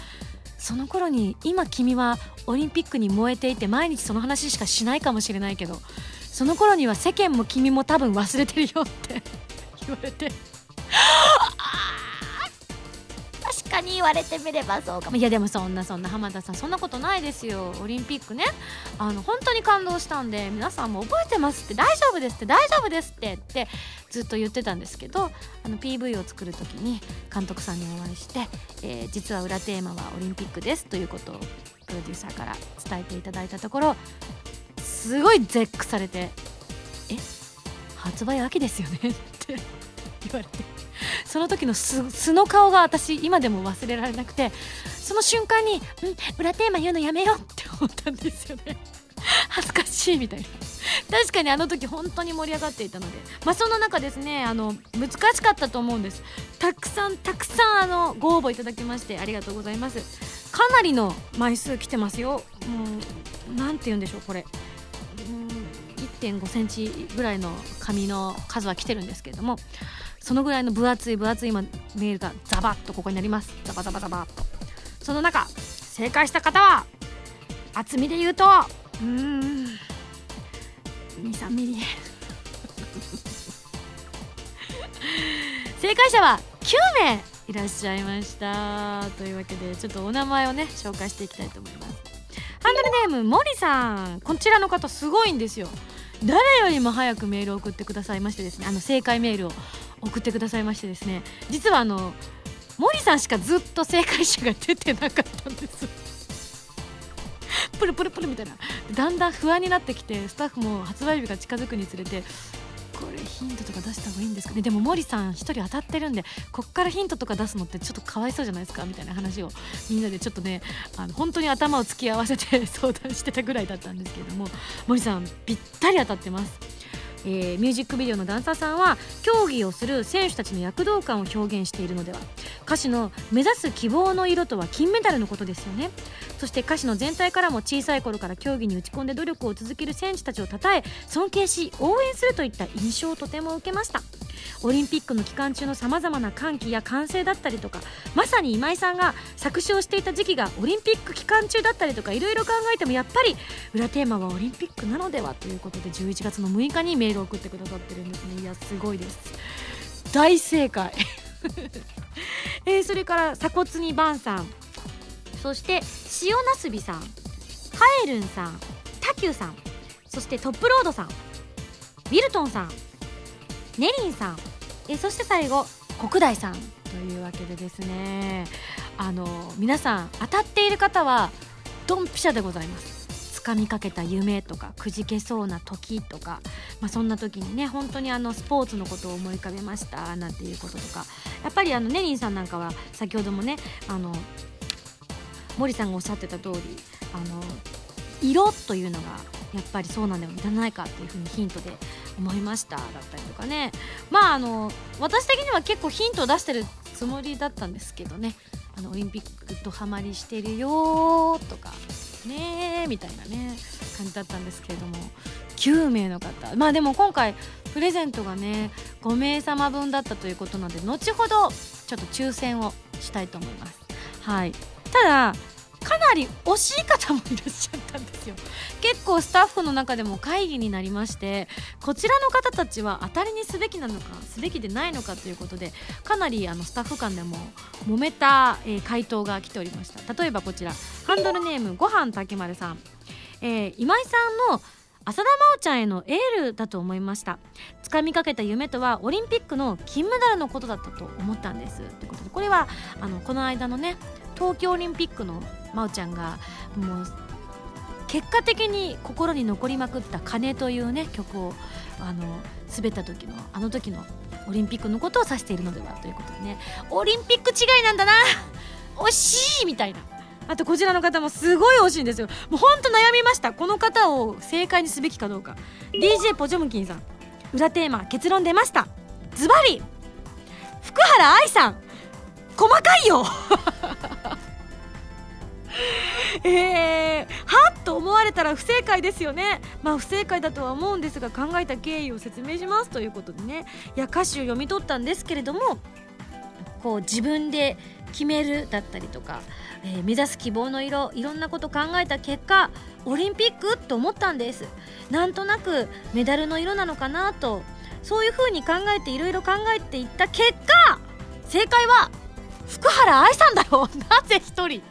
その頃に今君はオリンピックに燃えていて毎日その話しかしないかもしれないけどその頃には世間も君も多分忘れてるよって言われて。確かに言われてみればそうかも。いやでもそんなそんな浜田さんそんなことないですよ。オリンピックね。あの本当に感動したんで皆さんも覚えてますって。大丈夫ですって。大丈夫ですって。ってずっと言ってたんですけどあの PV を作る時に監督さんにお会いして、えー、実は裏テーマはオリンピックですということをプロデューサーから伝えていただいたところすごい絶句されて「え発売秋ですよね」って言われてその時の素の顔が私今でも忘れられなくてその瞬間に「うん裏テーマ言うのやめよう」って思ったんですよね。恥ずかしいみたいな。確かにあの時本当に盛り上がっていたので。まあその中ですねあの難しかったと思うんです。たくさんたくさんあのご応募いただきましてありがとうございます。かなりの枚数来てますよ。もう何て言うんでしょうこれ。1.5センチぐらいの紙の数は来てるんですけれどもそのぐらいの分厚い分厚い今メールがザバッとここになります。ザバザバザバッと。その中正解した方は厚みで言うとうん23ミリ。正解者は9名いらっしゃいました。というわけでちょっとお名前をね紹介していきたいと思います。ハンドルネーム森さん。こちらの方すごいんですよ。誰よりも早くメールを送ってくださいましてですねあの正解メールを送ってくださいましてですね実はあの森さんしかずっと正解者が出てなかったんです。プルプルプルみたいな。だんだん不安になってきてスタッフも発売日が近づくにつれてヒントとか出した方がいいんですか？ねでも森さん1人当たってるんでこっからヒントとか出すのってちょっとかわいそうじゃないですか？みたいな話をみんなでちょっとねあの本当に頭を突き合わせて 相談してたぐらいだったんですけれども森さんぴったり当たってます。えー、ミュージックビデオのダンサーさんは競技をする選手たちの躍動感を表現しているのでは歌詞の目指す希望の色とは金メダルのことですよね。そして歌詞の全体からも小さい頃から競技に打ち込んで努力を続ける選手たちを称え尊敬し応援するといった印象をとても受けました。オリンピックの期間中のさまざまな歓喜や歓声だったりとかまさに今井さんが作詞をしていた時期がオリンピック期間中だったりとかいろいろ考えてもやっぱり裏テーマはオリンピックなのではということで11月の6日にメールを送ってくださってるんですね。いやすごいです。大正解。えー、それから鎖骨にバンさん。そして塩なすびさん。カエルンさん。タキューさん。そしてトップロードさん。ウィルトンさん。ネリンさん。えそして最後国大さん。というわけでですね。あの皆さん当たっている方はドンピシャでございます。掴みかけた夢とかくじけそうな時とか、まあ、そんな時にね本当にあのスポーツのことを思い浮かべましたなんていうこととか。やっぱりあのネリンさんなんかは先ほどもねあの森さんがおっしゃってた通りあの色というのがやっぱりそうなんではないかっていうふうにヒントで思いましただったりとかね。まああの私的には結構ヒントを出してるつもりだったんですけどね。あのオリンピックとハマりしてるよとか。ねみたいなね感じだったんですけれども。9名の方。まあでも今回プレゼントがね5名様分だったということなので後ほどちょっと抽選をしたいと思います。はい。ただかなり惜しい方もいらっしゃったんですよ。結構スタッフの中でも会議になりましてこちらの方たちは当たりにすべきなのかすべきでないのかということでかなりあのスタッフ間でも揉めた、えー、回答が来ておりました。例えばこちらハンドルネームごはん竹丸さん、えー、今井さんの浅田真央ちゃんへのエールだと思いました。掴みかけた夢とはオリンピックの金メダルのことだったと思ったんです。ということでこれはあのこの間のね東京オリンピックの真央ちゃんがもう結果的に心に残りまくった「鐘」というね曲をあの滑った時のあの時のオリンピックのことを指しているのではということでね。オリンピック違いなんだな。惜しいみたいな。あとこちらの方もすごい惜しいんですよ。もうほんと悩みました。この方を正解にすべきかどうか。DJ ポジョムキンさん。裏テーマ結論出ました。ズバリ。福原愛さん。細かいよ。えー、はっと思われたら不正解ですよね。まあ不正解だとは思うんですが考えた経緯を説明しますということでね。いや歌詞を読み取ったんですけれどもこう自分で決めるだったりとか、えー、目指す希望の色いろんなこと考えた結果オリンピックと思ったんです。なんとなくメダルの色なのかなとそういうふうに考えていろいろ考えていった結果正解は福原愛さんだろう。なぜ一人？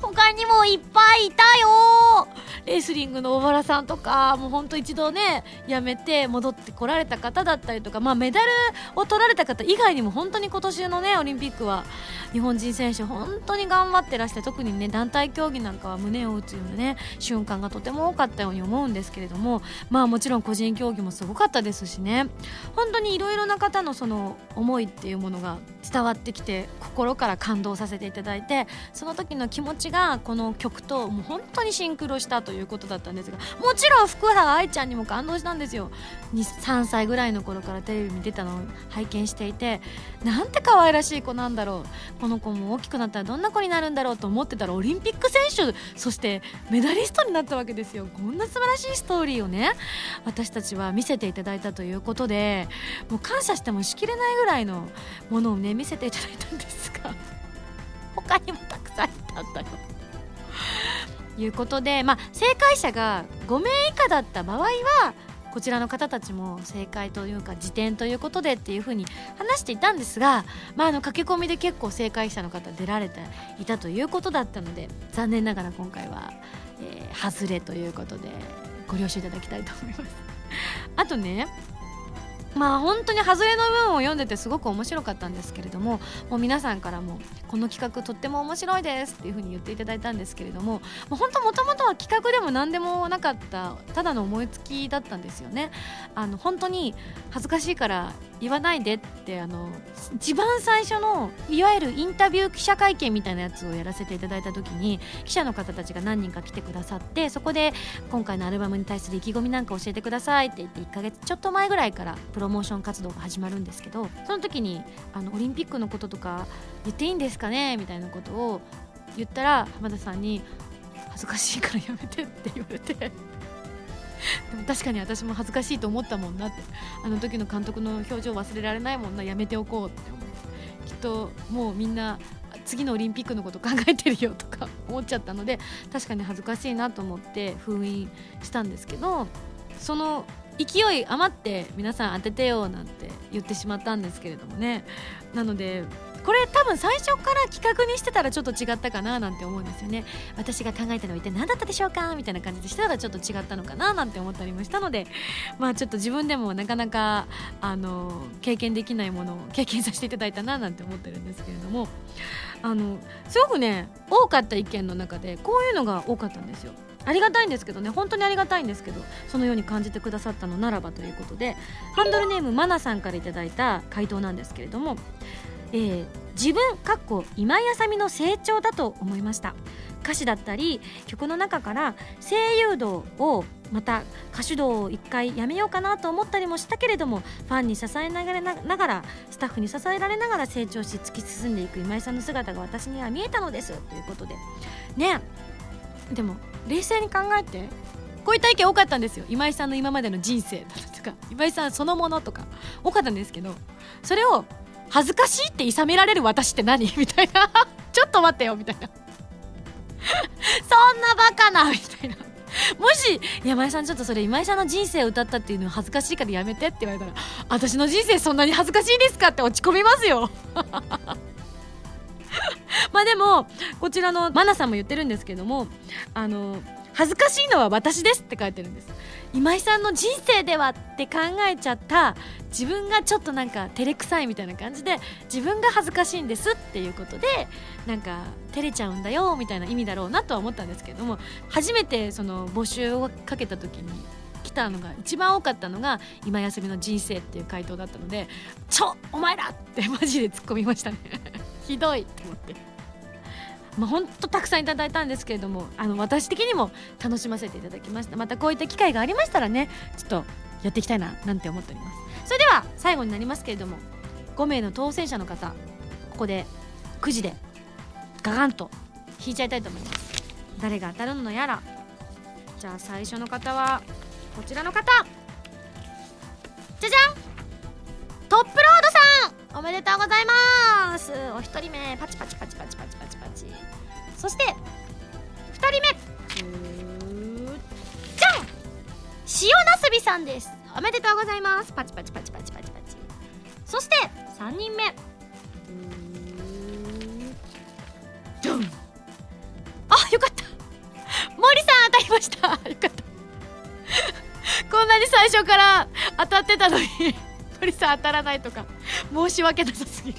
他にもいっぱいいたよ。レスリングの小原さんとかもうほんと一度ね辞めて戻ってこられた方だったりとか、まあ、メダルを取られた方以外にも本当に今年のねオリンピックは日本人選手本当に頑張ってらして特にね団体競技なんかは胸を打つようなね瞬間がとても多かったように思うんですけれどもまあもちろん個人競技もすごかったですしね。本当にいろいろな方のその思いっていうものが伝わってきて心から感動させていただいてその時の気持ちがこの曲ともう本当にシンクロしたということだったんですがもちろん福原愛ちゃんにも感動したんですよ。3歳ぐらいの頃からテレビに出たのを拝見していてなんて可愛らしい子なんだろう。この子も大きくなったらどんな子になるんだろうと思ってたらオリンピック選手そしてメダリストになったわけですよ。こんな素晴らしいストーリーをね私たちは見せていただいたということでもう感謝してもしきれないぐらいのものをね見せていただいたんですが。他にもたくさんいたんだよ。いうことで、まあ、正解者が5名以下だった場合はこちらの方たちも正解というか辞典ということでっていうふうに話していたんですが、まあ、あの駆け込みで結構正解者の方出られていたということだったので残念ながら今回は、えー、外れということでご了承いただきたいと思います。あとねまあ本当にハズレの文を読んでてすごく面白かったんですけれどももう皆さんからもこの企画とっても面白いですっていうふうに言っていただいたんですけれどももう本当もともとは企画でも何でもなかったただの思いつきだったんですよね。あの本当に恥ずかしいから言わないでってあの一番最初のいわゆるインタビュー記者会見みたいなやつをやらせていただいた時に記者の方たちが何人か来てくださってそこで今回のアルバムに対する意気込みなんか教えてくださいって言って1ヶ月ちょっと前ぐらいからプロモーション活動が始まるんですけどその時にあのオリンピックのこととか言っていいんですかねみたいなことを言ったら浜田さんに恥ずかしいからやめてって言われて。でも確かに私も恥ずかしいと思ったもんなって。あの時の監督の表情忘れられないもんな。やめておこうって思って。きっともうみんな次のオリンピックのこと考えてるよとか 思っちゃったので確かに恥ずかしいなと思って封印したんですけどその勢い余って皆さん当ててよなんて言ってしまったんですけれどもね。なのでこれ多分最初から企画にしてたらちょっと違ったかななんて思うんですよね。私が考えたのは一体何だったでしょうかみたいな感じでしたらちょっと違ったのかななんて思ったりもしたので まあちょっと自分でもなかなかあの経験できないものを経験させていただいたななんて思ってるんですけれども。あのすごくね多かった意見の中でこういうのが多かったんですよ。ありがたいんですけどね本当にありがたいんですけどそのように感じてくださったのならばということでハンドルネームマナさんから頂いた回答なんですけれども、えー、自分かっこ今井あさみの成長だと思いました。歌詞だったり曲の中から声優道をまた歌手道を一回やめようかなと思ったりもしたけれどもファンに支えながらながらスタッフに支えられながら成長し突き進んでいく今井さんの姿が私には見えたのです。ということで。ね。でも冷静に考えてこういった意見多かったんですよ。今井さんの今までの人生とか今井さんそのものとか多かったんですけどそれを恥ずかしいって諌められる私って何？みたいな。ちょっと待ってよみたいな。そんなバカなみたいな。もし山井さんちょっとそれ今井さんの人生を歌ったっていうのは恥ずかしいからやめてって言われたら私の人生そんなに恥ずかしいんですかって落ち込みますよ。まあでもこちらのマナさんも言ってるんですけどもあの恥ずかしいのは私ですって書いてるんです。今井さんの人生ではって考えちゃった自分がちょっとなんか照れくさいみたいな感じで自分が恥ずかしいんですっていうことでなんか照れちゃうんだよみたいな意味だろうなとは思ったんですけれども初めてその募集をかけた時に来たのが一番多かったのが今休みの人生っていう回答だったのでちょお前らってマジで突っ込みましたね ひどいって思って。まあ、本当たくさんいただいたんですけれどもあの私的にも楽しませていただきました。またこういった機会がありましたらねちょっとやっていきたいななんて思っております。それでは最後になりますけれども5名の当選者の方ここでくじでガガンと引いちゃいたいと思います。誰が当たるのやら。じゃあ最初の方はこちらの方。じゃじゃん。トップロードさんおめでとうございます。お一人目パチパチパチパチパチパチ。そして二人目。じゃん。塩なすびさんです。おめでとうございます。パチパチパチパチパチパチ。そして三人目。じゃん。あよかった。森さん当たりました。よかった。こんなに最初から当たってたのに森さん当たらないとか申し訳なさすぎる。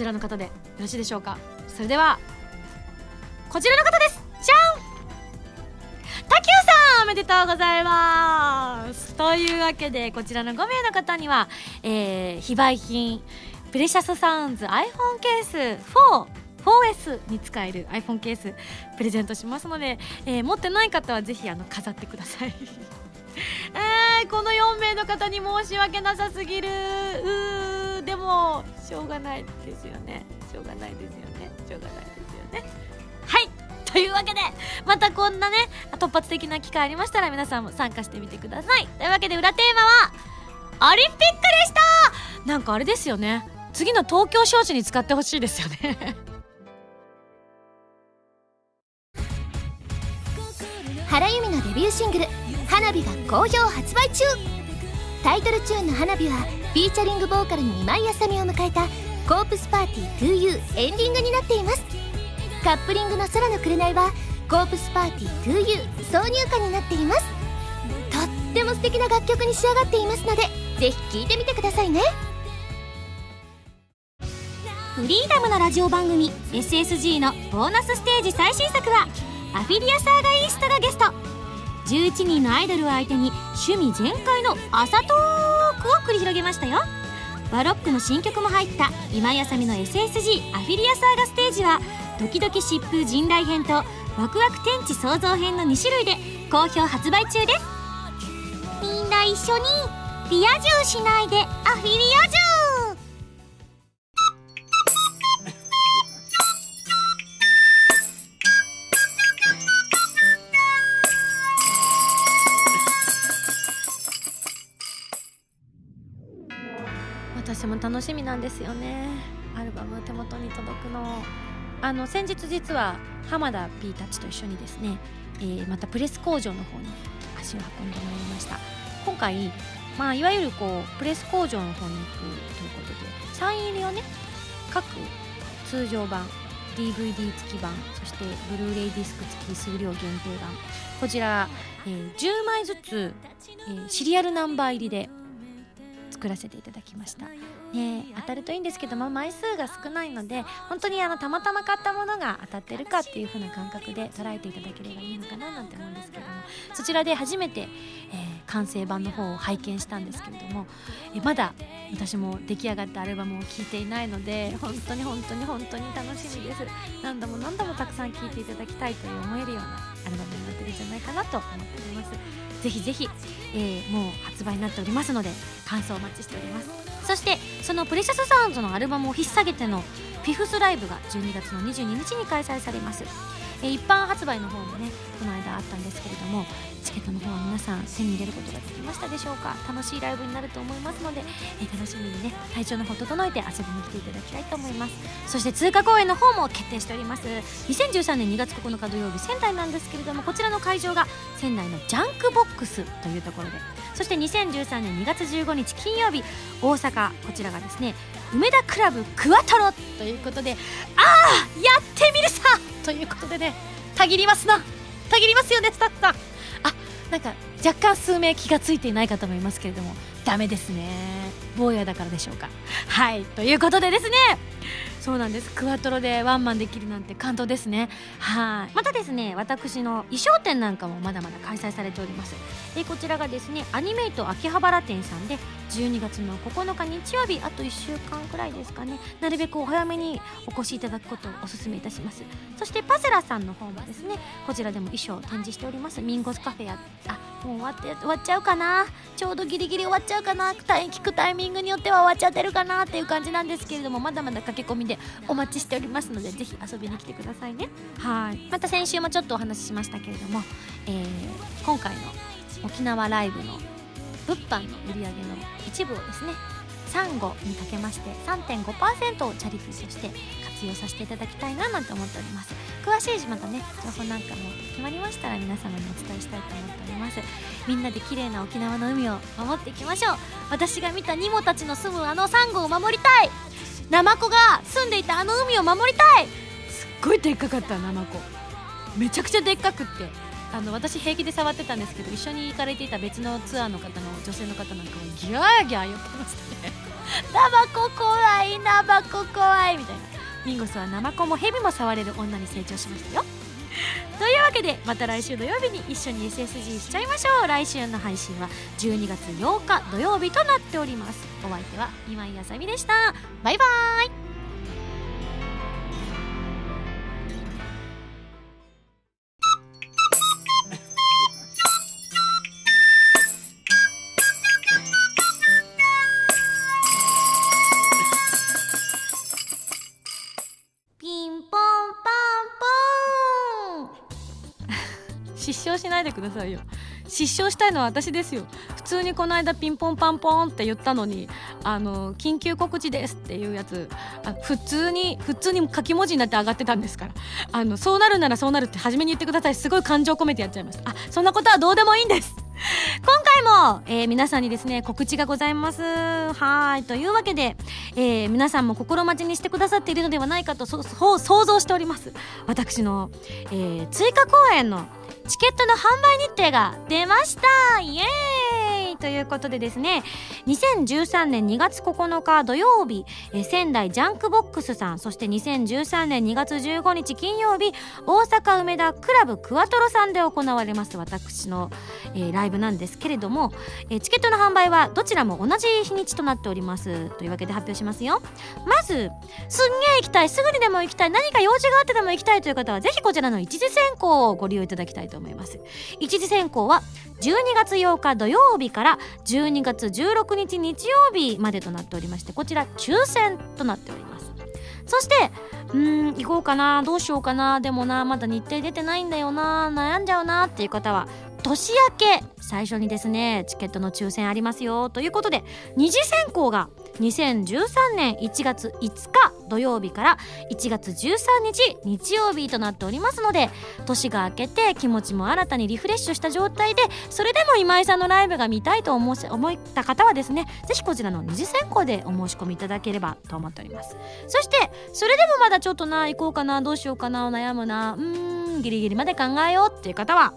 ちらの方でよろしいでしょうか？それではこちらの方です！じゃん！たきゅうさんおめでとうございます！というわけでこちらの5名の方には、えー、非売品プレシャスサウンズ iPhone ケース4 4S に使える iPhone ケースプレゼントしますので、えー、持ってない方はぜひあの飾ってください。えー、この4名の方に申し訳なさすぎる。うでもしょうがないですよね。しょうがないですよね。しょうがないですよね。はい。というわけでまたこんなね突発的な機会ありましたら皆さんも参加してみてください。というわけで裏テーマはオリンピックでした。なんかあれですよね。次の東京招致に使ってほしいですよね。原由美のデビューシングル「花火」が好評発売中。タイトルチューンの「花火」はフィーチャリングボーカルの今井あさみを迎えた「コープスパーティー 2U」エンディングになっています。カップリングの「空の紅」は「コープスパーティー 2U」挿入歌になっています。とっても素敵な楽曲に仕上がっていますのでぜひ聴いてみてくださいね。フリーダムのラジオ番組 SSG のボーナスステージ最新作はアフィリアサーガイーストがゲスト。11人のアイドルを相手に趣味全開の朝トークを繰り広げましたよ。バロックの新曲も入った今井あさみの SSG アフィリアサーガステージはドキドキ疾風陣雷編とワクワク天地創造編の2種類で好評発売中です。みんな一緒にリア充しないでアフィリア充楽しみなんですよね。アルバム手元に届くの。あの先日実は浜田 P たちと一緒にですね、えーまたプレス工場の方に足を運んでまいりました。今回、まあ、いわゆるこうプレス工場の方に行くということでサイン入りをね各通常版 DVD 付き版そしてブルーレイディスク付き数量限定版こちら、えー10枚ずつ、えーシリアルナンバー入りで作らせていただきました。ね当たるといいんですけど、まあ、枚数が少ないので本当にあのたまたま買ったものが当たってるかっていう風な感覚で捉えていただければいいのかななんて思うんですけどもそちらで初めて、えー完成版の方を拝見したんですけれども、えーまだ私も出来上がったアルバムを聴いていないので本当に本当に本当に楽しみです。何度も何度もたくさん聴いていただきたいと思えるようなアルバムになってるんじゃないかなと思っております。ぜひぜひ、えーもう発売になっておりますので感想お待ちしております。そしてそのプレシャスサウンズのアルバムを引っ提げてのフィフスライブが12月の22日に開催されます、え一般発売の方もねこの間あったんですけれどもチケットの方は皆さん手に入れることができましたでしょうか？楽しいライブになると思いますので、え楽しみにね体調の方整えて遊びに来ていただきたいと思います。そして通過公演の方も決定しております。2013年2月9日土曜日仙台なんですけれどもこちらの会場が仙台のジャンクボックスというところでそして2013年2月15日金曜日大阪こちらがですね梅田クラブクワトロということでああやってみるさということでねたぎりますな。たぎりますよねスタッフさん。あなんか若干数名気がついていない方もいますけれどもダメですね。坊やだからでしょうか。はいということでですねそうなんです。クワトロでワンマンできるなんて感動ですね。はい。またですね私の衣装展なんかもまだまだ開催されております。でこちらがですねアニメイト秋葉原店さんで12月の9日日曜日あと1週間くらいですかね。なるべくお早めにお越しいただくことをお勧めいたします。そしてパセラさんの方もですねこちらでも衣装を展示しております。ミンゴスカフェやあもう終わって終わっちゃうかな。ちょうどギリギリ終わっちゃうかな。聞くタイミングによっては終わっちゃってるかなっていう感じなんですけれどもまだまだ駆け込みでお待ちしておりますのでぜひ遊びに来てくださいね。はい。また先週もちょっとお話ししましたけれども、えー今回の沖縄ライブの物販の売り上げの一部をですねサンゴにかけまして3.5%をチャリティーとして活用させていただきたいななんて思っております。詳しいまたね情報なんかも決まりましたら皆様にお伝えしたいと思っております。みんなで綺麗な沖縄の海を守っていきましょう。私が見たニモたちの住むあのサンゴを守りたいナマコが住んでいたあの海を守りたい。すっごいでっかかったナマコ。めちゃくちゃでっかくって。あの私平気で触ってたんですけど一緒に行かれていた別のツアーの方の女性の方なんかもギャーギャー言ってましたね。ナマコ怖いナマコ怖いみたいな。ミンゴスはナマコもヘビも触れる女に成長しましたよというわけでまた来週土曜日に一緒に SSG しちゃいましょう。来週の配信は12月8日土曜日となっております。お相手は今井あさみでした。バイバーイ。でくださいよ。失笑したいのは私ですよ。普通にこの間ピンポンパンポンって言ったのにあの緊急告知ですっていうやつ。あ普通に普通に書き文字になって上がってたんですから。あのそうなるならそうなるって初めに言ってください。すごい感情込めてやっちゃいましたあそんなことはどうでもいいんです。今回も、えー、皆さんにですね告知がございます。はい。というわけで、えー、皆さんも心待ちにしてくださっているのではないかと想像しております。私の、えー、追加公演のチケットの販売日程が出ました。イエーイ。ということでですね2013年2月9日土曜日、え仙台ジャンクボックスさんそして2013年2月15日金曜日大阪梅田クラブクワトロさんで行われます私の、え、ライブなんですけれども、え、チケットの販売はどちらも同じ日にちとなっておりますというわけで発表しますよ。まずすんげえ行きたいすぐにでも行きたい何か用事があってでも行きたいという方はぜひこちらの一次選考をご利用いただきたいと思います。一次選考は12月8日土曜日から12月16日日曜日までとなっておりましてこちら抽選となっております。そしてうん行こうかなどうしようかなでもなまだ日程出てないんだよな悩んじゃうなっていう方は年明け最初にですねチケットの抽選ありますよということで二次選考が2013年1月5日土曜日から1月13日日曜日となっておりますので年が明けて気持ちも新たにリフレッシュした状態でそれでも今井さんのライブが見たいと思思った方はですねぜひこちらの二次選考でお申し込みいただければと思っております。そしてそれでもまだちょっとな行こうかなどうしようかな悩むなうんギリギリまで考えようっていう方は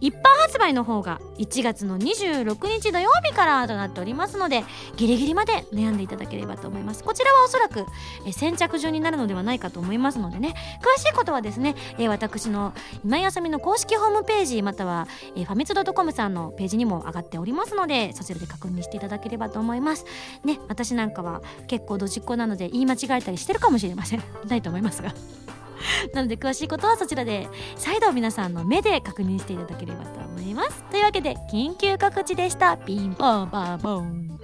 一般発売の方が1月の26日土曜日からとなっておりますのでギリギリまで悩んでいただければと思います。こちらはおそらく先着順になるのではないかと思いますのでね。詳しいことはですねえ私の今井あさみの公式ホームページまたはえファミツドットコムさんのページにも上がっておりますのでそちらで確認していただければと思います。ね私なんかは結構ドジっ子なので言い間違えたりしてるかもしれません。ないと思いますが。なので詳しいことはそちらで再度皆さんの目で確認していただければと思います。というわけで緊急告知でした。ピンポンパンポン。